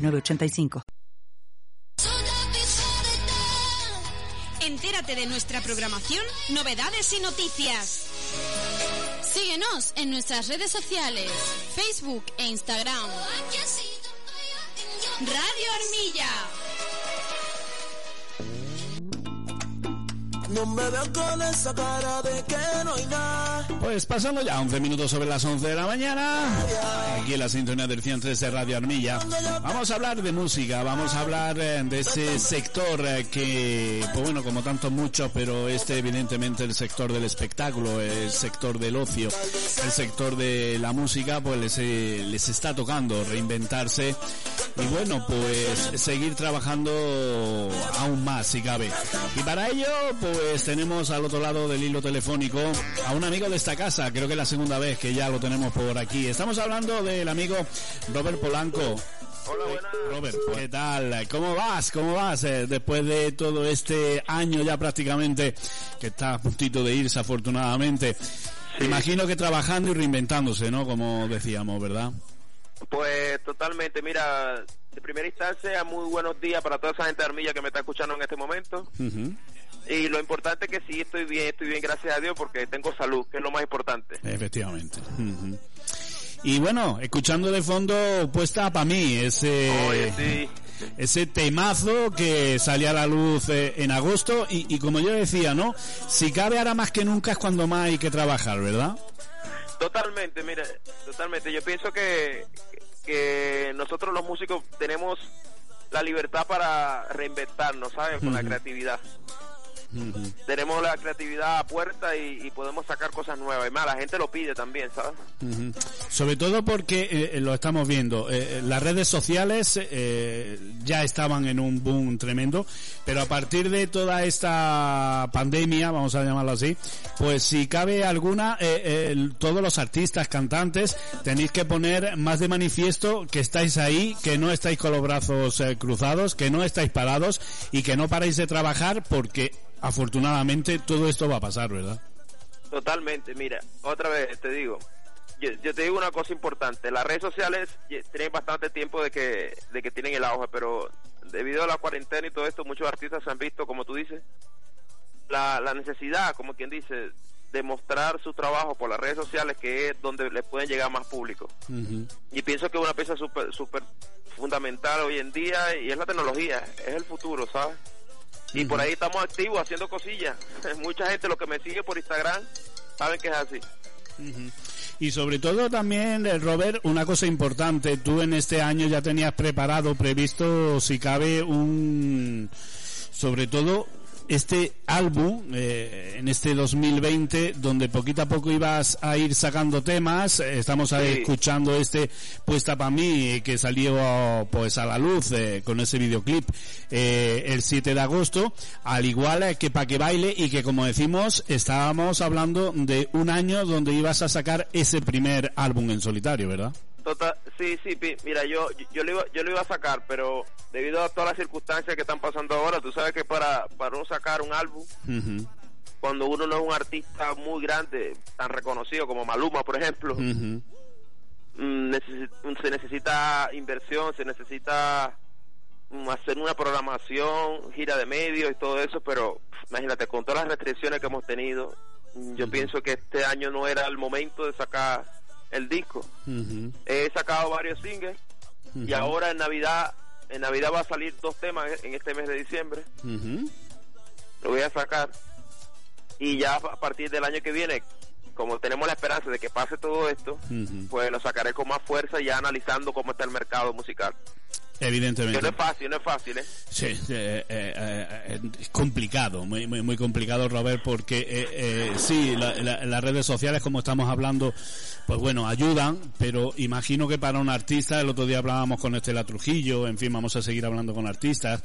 906985. Entérate de nuestra programación, novedades y noticias. Síguenos en nuestras redes sociales, Facebook e Instagram. Radio Armilla. No me veas con esa cara de que no hay nada. Pues pasando ya 11 minutos sobre las 11 de la mañana, aquí en la sintonía del 103 de Radio Armilla, vamos a hablar de música, vamos a hablar eh, de ese sector eh, que, pues bueno, como tanto mucho, pero este evidentemente el sector del espectáculo, el sector del ocio, el sector de la música, pues les, eh, les está tocando reinventarse y bueno, pues seguir trabajando aún más si cabe. Y para ello, pues tenemos al otro lado del hilo telefónico a un amigo de esta casa, creo que es la segunda vez que ya lo tenemos por aquí. Estamos hablando del amigo Robert Polanco. Hola, buenas. Robert, ¿qué tal? ¿Cómo vas? ¿Cómo vas eh, después de todo este año ya prácticamente que está a puntito de irse afortunadamente? Imagino que trabajando y reinventándose, ¿no? Como decíamos, ¿verdad? Pues totalmente, mira, de primera instancia, muy buenos días para toda esa gente de Armilla que me está escuchando en este momento. Ujú. Y lo importante es que sí estoy bien, estoy bien, gracias a Dios, porque tengo salud, que es lo más importante. Efectivamente. Y bueno, escuchando de fondo puesta para mí ese Oye, sí. ese temazo que salía a la luz eh, en agosto y, y como yo decía, ¿no? Si cabe ahora más que nunca es cuando más hay que trabajar, ¿verdad? Totalmente, mira, totalmente. Yo pienso que, que nosotros los músicos tenemos la libertad para reinventarnos, ¿sabes? Con la Ujú. Ujú. Tenemos la creatividad a puerta y, y podemos sacar cosas nuevas. Y más, la gente lo pide también, ¿sabes? Ujú. Sobre todo porque eh, lo estamos viendo, eh, eh, las redes sociales eh, ya estaban en un boom tremendo, pero a partir de toda esta pandemia, vamos a llamarlo así, pues si cabe alguna, eh, eh, todos los artistas, cantantes, tenéis que poner más de manifiesto que estáis ahí, que no estáis con los brazos eh, cruzados, que no estáis parados y que no paráis de trabajar porque afortunadamente todo esto va a pasar, ¿verdad? Totalmente, mira, otra vez te digo, yo, yo te digo una cosa importante, las redes sociales tienen bastante tiempo de que, de que tienen el auge, pero debido a la cuarentena y todo esto, muchos artistas se han visto, como tú dices, la, la necesidad, como quien dice, de mostrar su trabajo por las redes sociales, que es donde le pueden llegar más público. Y pienso que es una pieza súper súper fundamental hoy en día y es la tecnología, es el futuro, ¿sabes? Y por ahí estamos activos haciendo cosillas. Mucha gente, lo que me sigue por Instagram, saben que es así. Y sobre todo también, eh, Robert, una cosa importante, tú en este año ya tenías preparado, previsto, si cabe, un, sobre todo, este álbum, eh, en este 2020, donde poquito a poco ibas a ir sacando temas, eh, estamos ahí Sí. escuchando este Puesta para mí, eh, que salió pues a la luz eh, con ese videoclip eh, el 7 de agosto, al igual eh, que Pa' que baile y que como decimos, estábamos hablando de un año donde ibas a sacar ese primer álbum en solitario, ¿verdad? Total, sí, sí, mira, yo, yo, lo iba, yo lo iba a sacar, pero debido a todas las circunstancias que están pasando ahora, tú sabes que para, para uno sacar un álbum, cuando uno no es un artista muy grande, tan reconocido como Maluma, por ejemplo, mm, se necesita inversión, se necesita mm, hacer una programación, gira de medios y todo eso, pero pff, imagínate, con todas las restricciones que hemos tenido, mm, yo pienso que este año no era el momento de sacar el disco. He sacado varios singles y ahora en Navidad, en Navidad va a salir dos temas en este mes de diciembre, lo voy a sacar y ya a partir del año que viene, como tenemos la esperanza de que pase todo esto, pues lo sacaré con más fuerza ya analizando cómo está el mercado musical. Evidentemente. no es fácil, no es fácil, ¿eh? Sí, eh, eh, es complicado, muy, muy, muy complicado, Robert, porque eh, sí, las redes sociales, como estamos hablando, pues bueno, ayudan, pero imagino que para un artista, el otro día hablábamos con Estela Trujillo, en fin, vamos a seguir hablando con artistas,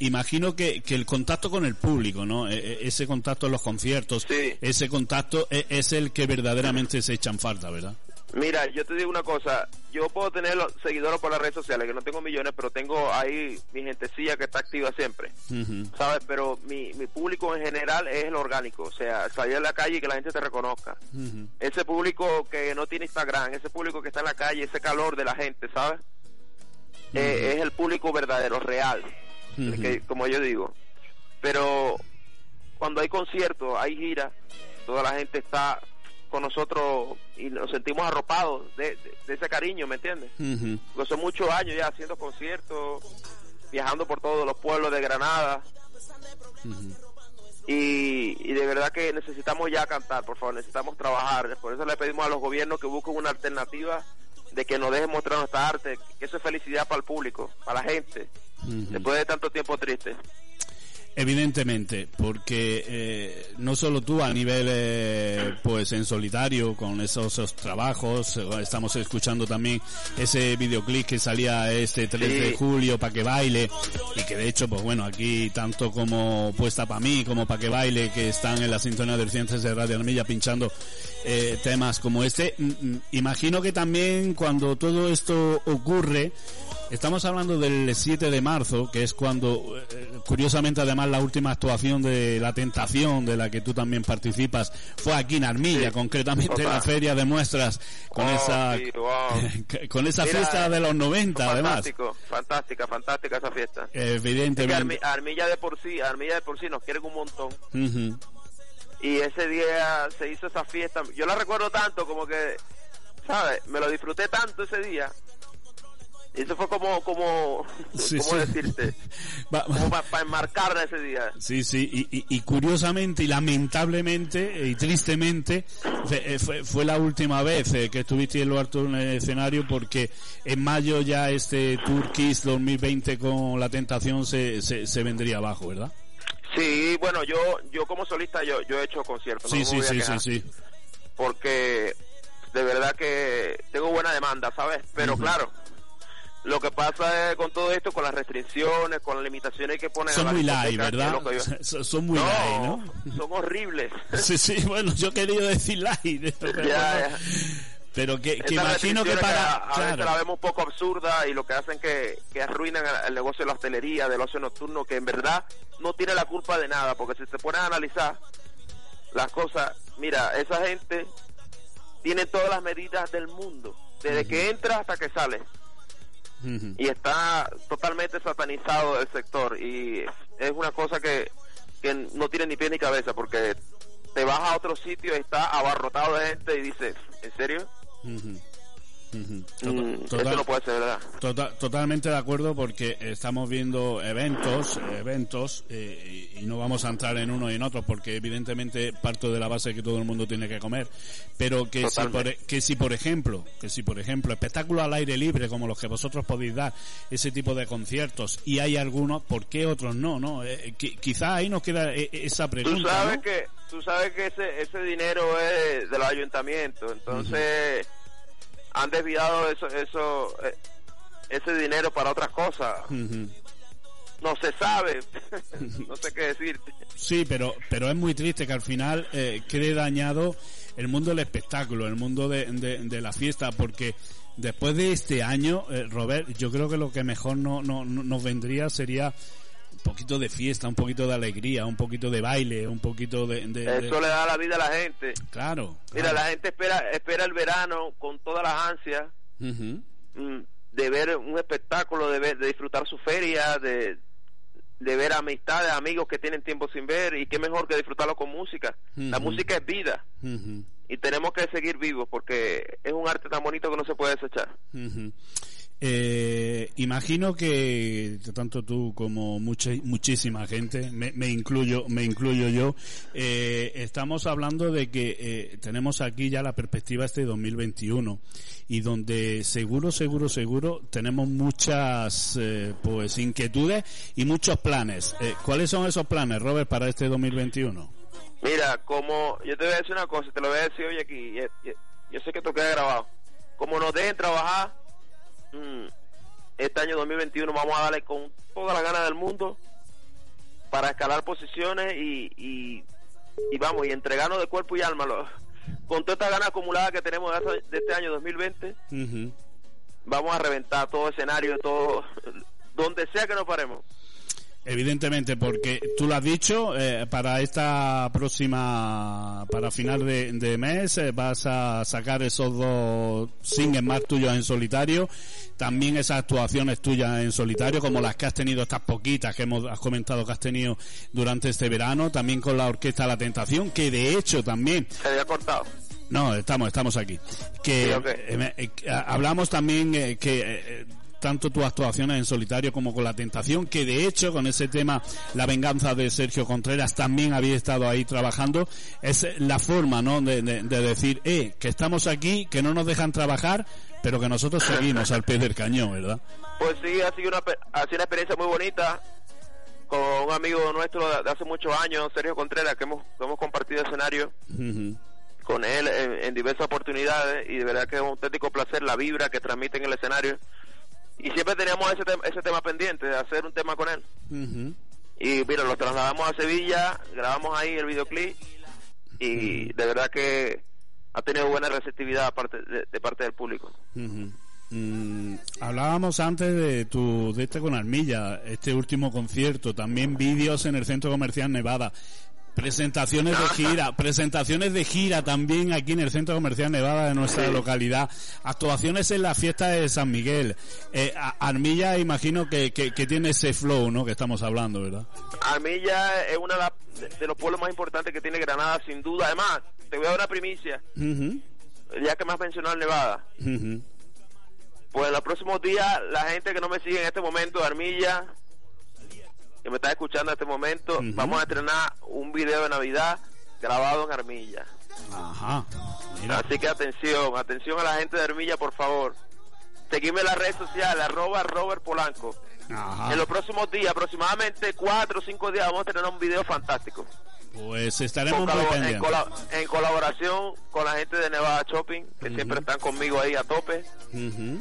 imagino que, que el contacto con el público, ¿no? ese contacto en los conciertos, ese contacto es el que verdaderamente se echan falta, ¿verdad? Mira, yo te digo una cosa, yo puedo tener seguidores por las redes sociales, que no tengo millones, pero tengo ahí mi gentecilla que está activa siempre, ¿sabes? Pero mi, mi público en general es el orgánico, o sea, salir a la calle y que la gente te reconozca. Ese público que no tiene Instagram, ese público que está en la calle, ese calor de la gente, ¿sabes? Eh, es el público verdadero, real, que, como yo digo. Pero cuando hay conciertos, hay giras, toda la gente está con nosotros y nos sentimos arropados de, ese cariño, ¿me entiendes? Porque son muchos años ya haciendo conciertos, viajando por todos los pueblos de Granada. y, y, de verdad que necesitamos ya cantar, por favor, necesitamos trabajar. Por eso le pedimos a los gobiernos que busquen una alternativa de que nos dejen mostrar nuestra arte, que eso es felicidad para el público, para la gente, después de tanto tiempo triste. Evidentemente, porque eh, no solo tú a nivel eh, pues en solitario con esos, trabajos, eh, estamos escuchando también ese videoclip que salía este 3 de julio para que baile y que de hecho pues bueno aquí tanto como puesta para mí como para que baile que están en la sintonía de Ciencias de Radio Armilla pinchando temas como este, mm, mm, imagino que también cuando todo esto ocurre Estamos hablando del 7 de marzo, que es cuando, eh, curiosamente además la última actuación de La Tentación, de la que tú también participas, fue aquí en Armilla, concretamente en la feria de muestras, con oh, esa con esa fiesta de los 90 fantástico, además. Fantástica, fantástica esa fiesta. Evidentemente. Armilla de por sí, Armilla de por sí nos quieren un montón. Y ese día se hizo esa fiesta. Yo la recuerdo tanto como que, ¿sabes? Me lo disfruté tanto ese día eso fue como, como, ¿cómo decirte? como para, enmarcar ese día. Sí, sí, y, y, curiosamente y lamentablemente y tristemente eh, fue, fue la última vez eh, que estuviste en lo alto en el escenario porque en mayo ya este Tour Kiss 2020 con la tentación se, se, se vendría abajo, ¿verdad? Sí, bueno, yo yo como solista yo yo he hecho conciertos. Sí, sí, sí, sí, sí. Porque de verdad que tengo buena demanda, ¿sabes? Pero claro, lo que pasa es con todo esto, con las restricciones, con las limitaciones que ponen son muy light, ¿verdad? Son muy light, ¿no? Son horribles. Sí, sí, bueno, yo quería decir light. Pero, ya, pero que, que imagino que para... A, veces la vemos un poco absurda y lo que hacen que, que arruinan el negocio de la hostelería, del ocio nocturno, que en verdad no tiene la culpa de nada, porque si se ponen a analizar las cosas, mira, esa gente tiene todas las medidas del mundo, desde que entra hasta que sale y está totalmente satanizado el sector. Y es una cosa que, que no tiene ni pie ni cabeza porque te vas a otro sitio y está abarrotado de gente y dices, ¿en serio? Mm, eso no puede ser verdad. Tota-, totalmente de acuerdo porque estamos viendo eventos, eventos, eh, y no vamos a entrar en uno y en otro porque evidentemente parto de la base que todo el mundo tiene que comer, pero que si, por, e, que si por ejemplo, que si por ejemplo espectáculos al aire libre como los que vosotros podéis dar, ese tipo de conciertos y hay algunos, ¿por qué otros no? no eh, quizá ahí nos queda eh, esa pregunta. Tú sabes que tú sabes que ese ese dinero es de los ayuntamientos, entonces han desviado eso, eso eh, ese dinero para otras cosas. No se sabe, no sé qué decirte. Sí, pero, pero es muy triste que al final eh, quede dañado el mundo del espectáculo, el mundo de, de, la fiesta, porque después de este año, eh, Robert, yo creo que lo que mejor no, no, nos vendría sería poquito de fiesta, un poquito de alegría, un poquito de baile, un poquito de... Eso le da la vida a la gente. Claro. Mira, la gente espera espera el verano con todas las ansias mm, de ver un espectáculo, de, ver, de disfrutar su feria, de, de ver amistades, amigos que tienen tiempo sin ver y qué mejor que disfrutarlo con música. La música es vida y tenemos que seguir vivos porque es un arte tan bonito que no se puede desechar. Eh, imagino que tanto tú como mucha, muchísima gente, me, me incluyo, me incluyo yo, eh, estamos hablando de que eh, tenemos aquí ya la perspectiva este 2021 y donde seguro, seguro, seguro tenemos muchas eh, pues inquietudes y muchos planes. Eh, ¿Cuáles son esos planes, Robert, para este 2021? Mira, como yo te voy a decir una cosa, te lo voy a decir hoy aquí, yo sé que queda grabado. Como nos dejen trabajar, este año 2021 vamos a darle con toda la gana del mundo para escalar posiciones y, y, y vamos, y entregarnos de cuerpo y alma. lo- con toda esta gana acumulada que tenemos de, este año 2020, Ujú. vamos a reventar todo escenario, todo, donde sea que nos paremos. Evidentemente, porque tú lo has dicho, eh, para esta próxima, para final de, de mes, eh, vas a sacar esos dos singles más tuyos en solitario, también esas actuaciones tuyas en solitario, como las que has tenido, estas poquitas que hemos has comentado que has tenido durante este verano, también con la Orquesta La Tentación, que de hecho también Se había cortado. no, estamos, estamos aquí. Que Sí, eh, eh, hablamos también eh, que eh, tanto tus actuaciones en solitario como con la tentación, que de hecho con ese tema La venganza de Sergio Contreras también había estado ahí trabajando, es la forma, ¿no? De, de- de decir, eh, que estamos aquí, que no nos dejan trabajar, pero que nosotros seguimos al pie del cañón, ¿verdad? Pues sí, ha sido una, ha sido una experiencia muy bonita con un amigo nuestro de, hace muchos años, Sergio Contreras, que hemos, que hemos compartido escenario Ujú. con él en, en diversas oportunidades y de verdad que es un auténtico placer la vibra que transmite en el escenario. Y siempre teníamos ese, tem- ese tema pendiente de hacer un tema con él. Ujú. Y mira, lo trasladamos a Sevilla, grabamos ahí el videoclip y de verdad que ha tenido buena receptividad aparte de, de parte del público. Mm, hablábamos antes de tu de este con Armilla, este último concierto, también vídeos en el Centro Comercial Nevada, presentaciones de gira, presentaciones de gira también aquí en el Centro Comercial Nevada de nuestra localidad, actuaciones en la fiesta de San Miguel. Eh, Armilla imagino que, que, que tiene ese flow, ¿no? Que estamos hablando, ¿verdad? Armilla es uno de, los pueblos más importantes que tiene Granada, sin duda. Además, te voy a dar una primicia, ya que me has mencionado Nevada. Pues en los próximos días, la gente que no me sigue en este momento de Armilla, que me está escuchando en este momento, vamos a estrenar un video de Navidad grabado en Armilla. Ajá. Mira. Así que atención, atención a la gente de Armilla, por favor. Seguime en las redes sociales, arroba Robert Polanco. Ajá. En los próximos días, aproximadamente cuatro o cinco días, vamos a tener un video fantástico. Pues estaremos en, en colaboración con la gente de Nevada Shopping, que siempre están conmigo ahí a tope. Ujú.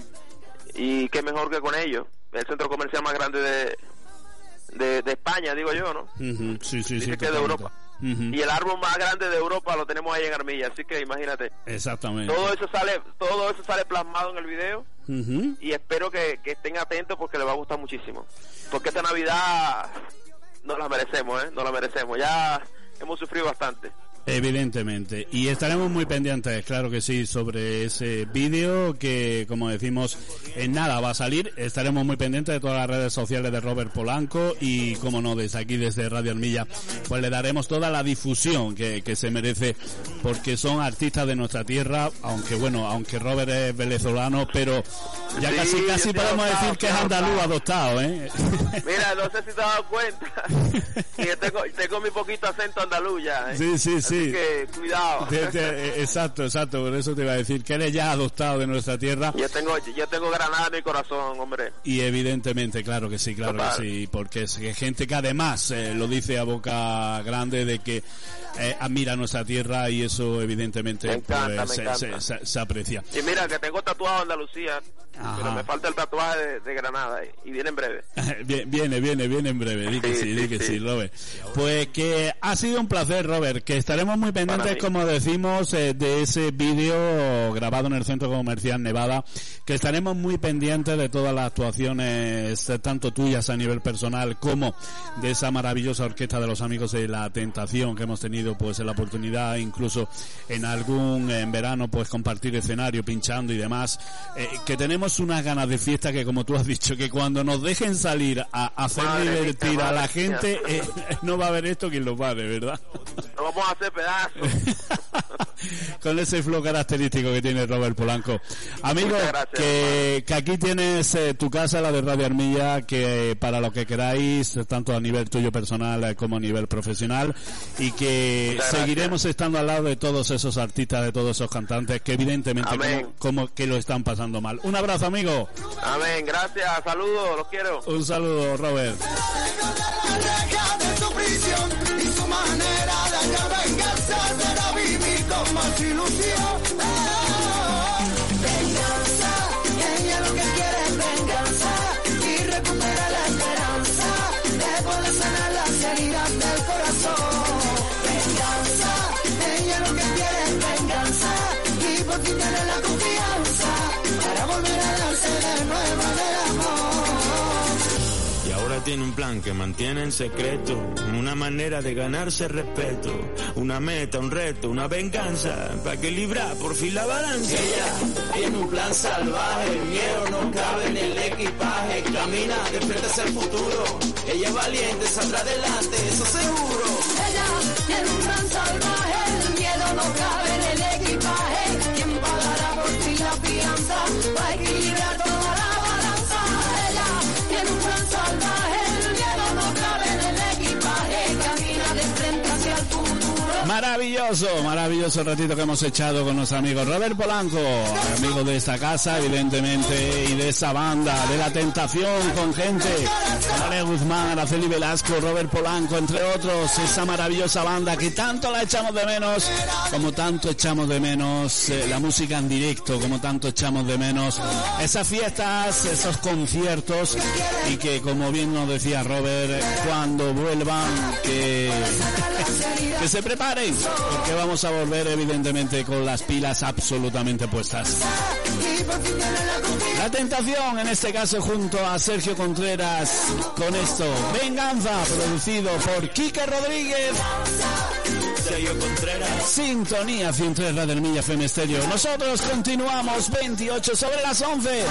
Y qué mejor que con ellos. El centro comercial más grande de, de, de España, digo yo, ¿no? Sí, sí, Dice sí. que de totalmente. Europa. Y el árbol más grande de Europa lo tenemos ahí en Armilla, así que imagínate. Exactamente. Todo eso sale, todo eso sale plasmado en el video y espero que, que estén atentos porque les va a gustar muchísimo. Porque esta Navidad no la merecemos, ¿eh? No la merecemos. Ya hemos sufrido bastante. Evidentemente. Y estaremos muy pendientes, claro que sí, sobre ese vídeo que, como decimos, en nada va a salir. Estaremos muy pendientes de todas las redes sociales de Robert Polanco y, como no, desde aquí, desde Radio Armilla, pues le daremos toda la difusión que, que se merece porque son artistas de nuestra tierra, aunque bueno, aunque Robert es venezolano, pero ya Sí, casi casi podemos adoptado, decir que es andaluz adoptado. ¿eh? Mira, no sé si te has dado cuenta. yo tengo, tengo mi poquito acento andaluz ya. ¿eh? Sí, sí, Así sí. que cuidado. Exacto, exacto, por eso te iba a decir que eres ya adoptado de nuestra tierra yo tengo, yo tengo Granada en mi corazón, hombre. y evidentemente, claro que sí, claro Total. que sí, porque es gente que además eh, lo dice a boca grande de que eh, admira nuestra tierra y eso evidentemente encanta, pues, se- se- se aprecia. Y mira, que tengo tatuado Andalucía, Ajá. pero me falta el tatuaje de, de Granada y viene en breve. Viene, viene, viene en breve, di que Sí, sí, di sí, que sí. sí, Robert. Pues que ha sido un placer, Robert, que estaremos muy pendientes, como decimos, eh, de ese vídeo grabado en el Centro Comercial Nevada, que estaremos muy pendientes de todas las actuaciones, eh, tanto tuyas a nivel personal, como de esa maravillosa orquesta de los amigos de la tentación que hemos tenido, pues, en la oportunidad, incluso en algún, en verano, pues, compartir escenario, pinchando y demás, eh, que tenemos unas ganas de fiesta que, como tú has dicho, que cuando nos dejen salir a hacer divertir a la gente, eh, no va a haber esto quien lo pare, ¿verdad? Lo vamos a hacer pedazos. Con ese flow característico que tiene Robert Polanco. Amigo, que, que, aquí tienes eh, tu casa, la de Radio Armilla, que para lo que queráis, tanto a nivel tuyo personal eh, como a nivel profesional, y que seguiremos estando al lado de todos esos artistas, de todos esos cantantes, que evidentemente como, como, que lo están pasando mal. Un abrazo, amigo. Amén, gracias, saludos, los quiero. Un saludo, Robert. Tiene un plan que mantiene en secreto, una manera de ganarse respeto, una meta, un reto, una venganza, para que libra por fin la balanza. Ella tiene un plan salvaje, el miedo no cabe en el equipaje, camina de frente hacia el futuro, ella es valiente, saldrá adelante, eso seguro. Ella tiene un plan salvaje, Maravilloso, maravilloso ratito que hemos echado con nuestro amigo Robert Polanco, amigo de esta casa, evidentemente, y de esa banda, de la tentación con gente, Ale Guzmán, Araceli Velasco, Robert Polanco, entre otros, esa maravillosa banda que tanto la echamos de menos, como tanto echamos de menos eh, la música en directo, como tanto echamos de menos esas fiestas, esos conciertos, y que como bien nos decía Robert, cuando vuelvan, que se preparen porque vamos a volver evidentemente con las pilas absolutamente puestas. La tentación, en este caso junto a Sergio Contreras, con esto, Venganza, producido por Quique Rodríguez. Sintonía 103 Radio Milla FM Estéreo. Nosotros continuamos 28 sobre las 11.